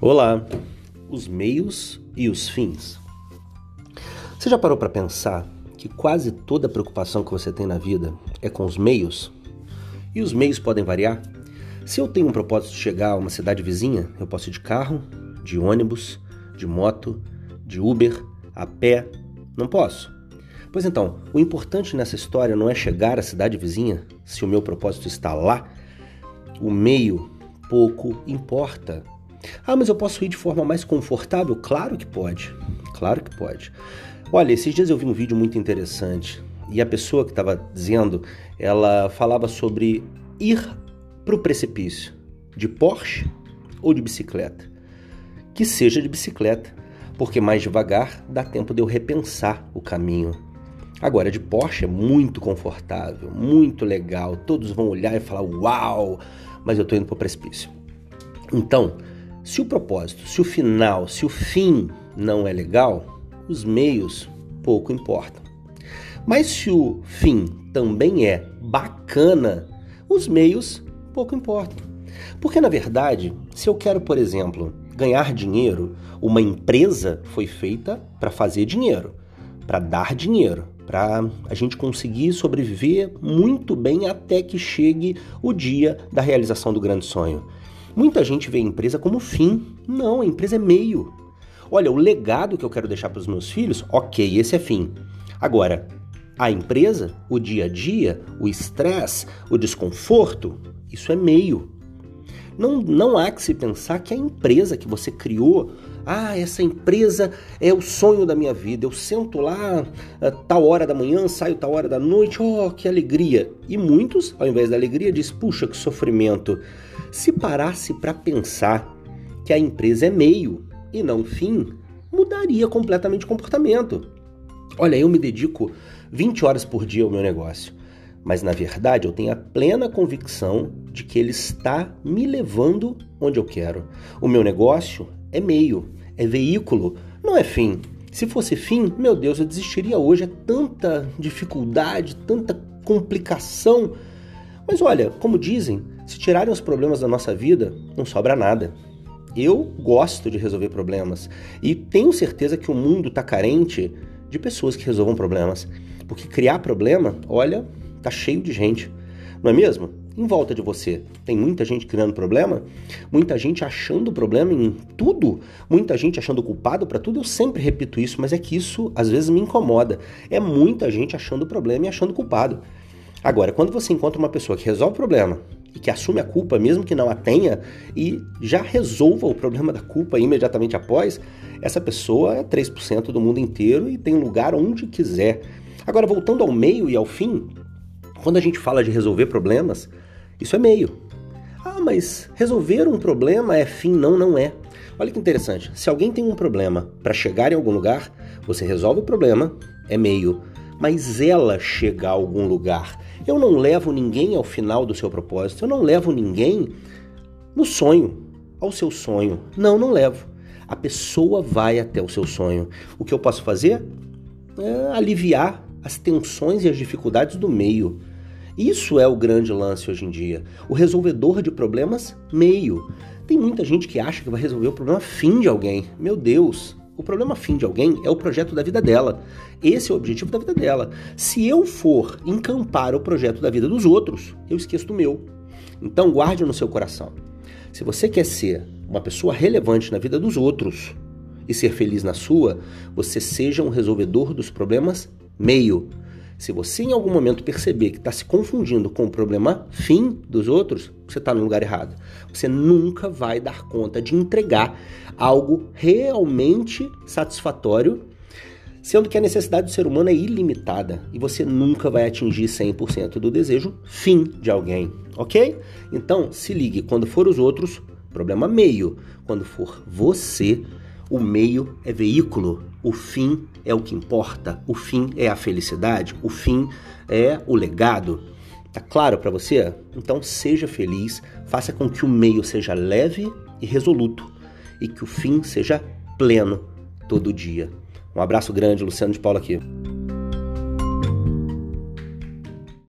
Olá, os meios e os fins. Você já parou para pensar que quase toda preocupação que você tem na vida é com os meios? E os meios podem variar? Se eu tenho um propósito de chegar a uma cidade vizinha, eu posso ir de carro, de ônibus, de moto, de Uber, a pé. Não posso. Pois então, o importante nessa história não é chegar à cidade vizinha, se o meu propósito está lá. O meio pouco importa. Ah, mas eu posso ir de forma mais confortável? Claro que pode. Claro que pode. Olha, esses dias eu vi um vídeo muito interessante e a pessoa que estava dizendo, ela falava sobre ir para o precipício de Porsche ou de bicicleta. Que seja de bicicleta, porque mais devagar dá tempo de eu repensar o caminho. Agora, de Porsche é muito confortável, muito legal, todos vão olhar e falar: Uau! Mas eu estou indo para o precipício. Então, se o propósito, se o final, se o fim não é legal, os meios pouco importam. Mas se o fim também é bacana, os meios pouco importam. Porque na verdade, se eu quero, por exemplo, ganhar dinheiro, uma empresa foi feita para fazer dinheiro, para dar dinheiro, para a gente conseguir sobreviver muito bem até que chegue o dia da realização do grande sonho. Muita gente vê a empresa como fim. Não, a empresa é meio. Olha, o legado que eu quero deixar para os meus filhos, ok, esse é fim. Agora, a empresa, o dia a dia, o estresse, o desconforto, isso é meio. Não, não há que se pensar que a empresa que você criou, ah, essa empresa é o sonho da minha vida. Eu sento lá a tal hora da manhã, saio tal hora da noite, oh, que alegria. E muitos, ao invés da alegria, diz, puxa, que sofrimento. Se parasse para pensar que a empresa é meio e não fim, mudaria completamente o comportamento. Olha, eu me dedico 20 horas por dia ao meu negócio, mas na verdade eu tenho a plena convicção de que ele está me levando onde eu quero. O meu negócio é meio, é veículo, não é fim. Se fosse fim, meu Deus, eu desistiria hoje. É tanta dificuldade, tanta complicação. Mas olha, como dizem, se tirarem os problemas da nossa vida, não sobra nada. Eu gosto de resolver problemas e tenho certeza que o mundo está carente de pessoas que resolvam problemas. Porque criar problema, olha, tá cheio de gente. Não é mesmo? Em volta de você tem muita gente criando problema, muita gente achando problema em tudo, muita gente achando culpado para tudo. Eu sempre repito isso, mas é que isso às vezes me incomoda. É muita gente achando problema e achando culpado. Agora, quando você encontra uma pessoa que resolve o problema, e que assume a culpa, mesmo que não a tenha, e já resolva o problema da culpa imediatamente após, essa pessoa é 3% do mundo inteiro e tem lugar onde quiser. Agora, voltando ao meio e ao fim, quando a gente fala de resolver problemas, isso é meio. Ah, mas resolver um problema é fim? Não, não é. Olha que interessante. Se alguém tem um problema para chegar em algum lugar, você resolve o problema, é meio. Mas ela chega a algum lugar eu não levo ninguém ao final do seu propósito, eu não levo ninguém no sonho, ao seu sonho. Não, não levo. A pessoa vai até o seu sonho. O que eu posso fazer é aliviar as tensões e as dificuldades do meio. Isso é o grande lance hoje em dia. O resolvedor de problemas, meio. Tem muita gente que acha que vai resolver o problema fim de alguém. Meu Deus, o problema fim de alguém é o projeto da vida dela. Esse é o objetivo da vida dela. Se eu for encampar o projeto da vida dos outros, eu esqueço do meu. Então guarde no seu coração. Se você quer ser uma pessoa relevante na vida dos outros e ser feliz na sua, você seja um resolvedor dos problemas meio. Se você em algum momento perceber que está se confundindo com o problema fim dos outros, você está no lugar errado. Você nunca vai dar conta de entregar algo realmente satisfatório, sendo que a necessidade do ser humano é ilimitada e você nunca vai atingir 100% do desejo fim de alguém, ok? Então se ligue, quando for os outros, problema meio. Quando for você, o meio é veículo, o fim é o que importa, o fim é a felicidade, o fim é o legado. Tá claro para você? Então seja feliz, faça com que o meio seja leve e resoluto e que o fim seja pleno todo dia. Um abraço grande, Luciano de Paula aqui.